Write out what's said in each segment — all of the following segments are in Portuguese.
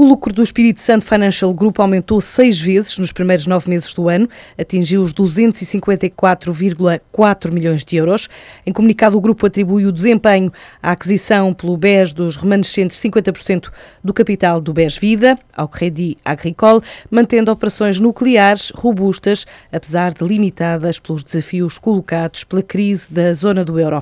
O lucro do Espírito Santo Financial Group aumentou seis vezes nos primeiros nove meses do ano, atingiu os 254,4 milhões de euros. Em comunicado, o grupo atribui o desempenho à aquisição pelo BES dos remanescentes 50% do capital do BES Vida, ao Crédit Agricole, mantendo operações nucleares robustas, apesar de limitadas pelos desafios colocados pela crise da zona do euro.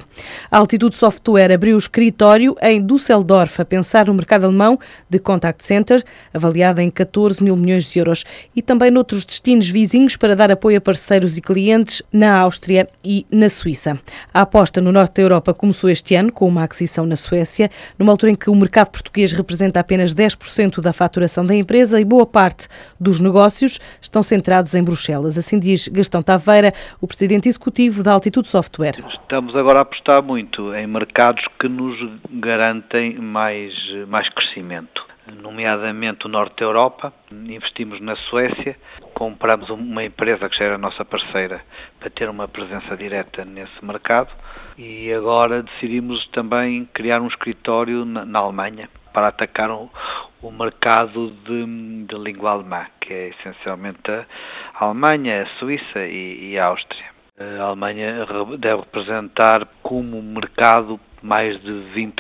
A Altitude Software abriu escritório em Düsseldorf a pensar no mercado alemão de contact center Center, avaliada em 14 mil milhões de euros, e também noutros destinos vizinhos para dar apoio a parceiros e clientes na Áustria e na Suíça. A aposta no norte da Europa começou este ano com uma aquisição na Suécia, numa altura em que o mercado português representa apenas 10% da faturação da empresa e boa parte dos negócios estão centrados em Bruxelas. Assim diz Gastão Taveira, o presidente executivo da Altitude Software. Estamos agora a apostar muito em mercados que nos garantem mais, mais crescimento nomeadamente o norte da Europa. Investimos na Suécia, compramos uma empresa que já era nossa parceira para ter uma presença direta nesse mercado e agora decidimos também criar um escritório na, na Alemanha para atacar o, o mercado de, de, língua alemã, que é essencialmente a Alemanha, a Suíça e, e a Áustria. A Alemanha deve representar como mercado mais de 20%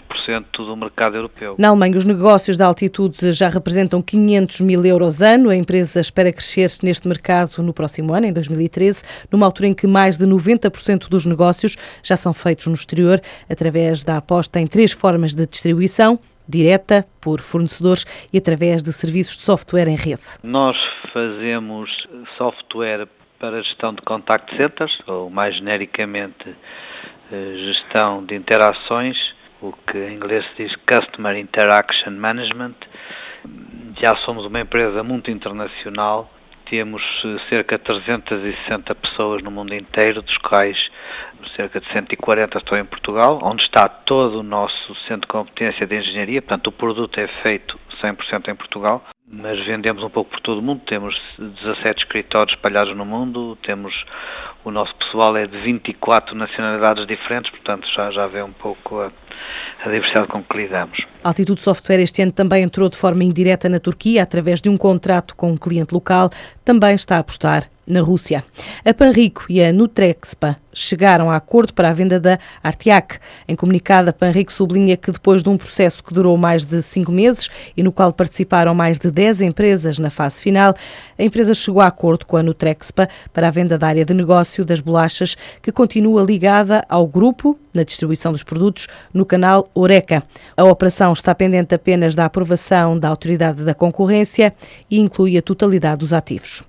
do mercado europeu. Na Alemanha, os negócios da altitude já representam 500 mil euros ano. A empresa espera crescer neste mercado no próximo ano, em 2013, numa altura em que mais de 90% dos negócios já são feitos no exterior, através da aposta em três formas de distribuição direta, por fornecedores e através de serviços de software em rede. Nós fazemos software para gestão de contact centers, ou mais genericamente gestão de interações, o que em inglês se diz Customer Interaction Management. Já somos uma empresa muito internacional, temos eh, cerca de 360 pessoas no mundo inteiro, dos quais cerca de 140 estão em Portugal, onde está todo o nosso centro de competência de engenharia, portanto o produto é feito 100% em Portugal mas vendemos um pouco por todo o mundo. Temos 17 escritórios espalhados no mundo, temos o nosso pessoal é de 24 nacionalidades diferentes, portanto já, já vê um pouco a, a diversidade com que lidamos. A Altitude Software este ano também entrou de forma indireta na Turquia, através de um contrato com um cliente local, também está a apostar na Rússia. A Panrico e a Nutrexpa chegaram a acordo para a venda da Artiac. Em comunicado, a Panrico sublinha que depois de um processo que durou mais de cinco meses e no qual participaram mais de 10 empresas na fase final, a empresa chegou a acordo com a Nutrexpa para a venda da área de negócio das bolachas, que continua ligada ao grupo na distribuição dos produtos no canal Oreca. A operação está pendente apenas da aprovação da Autoridade da Concorrência e inclui a totalidade dos ativos.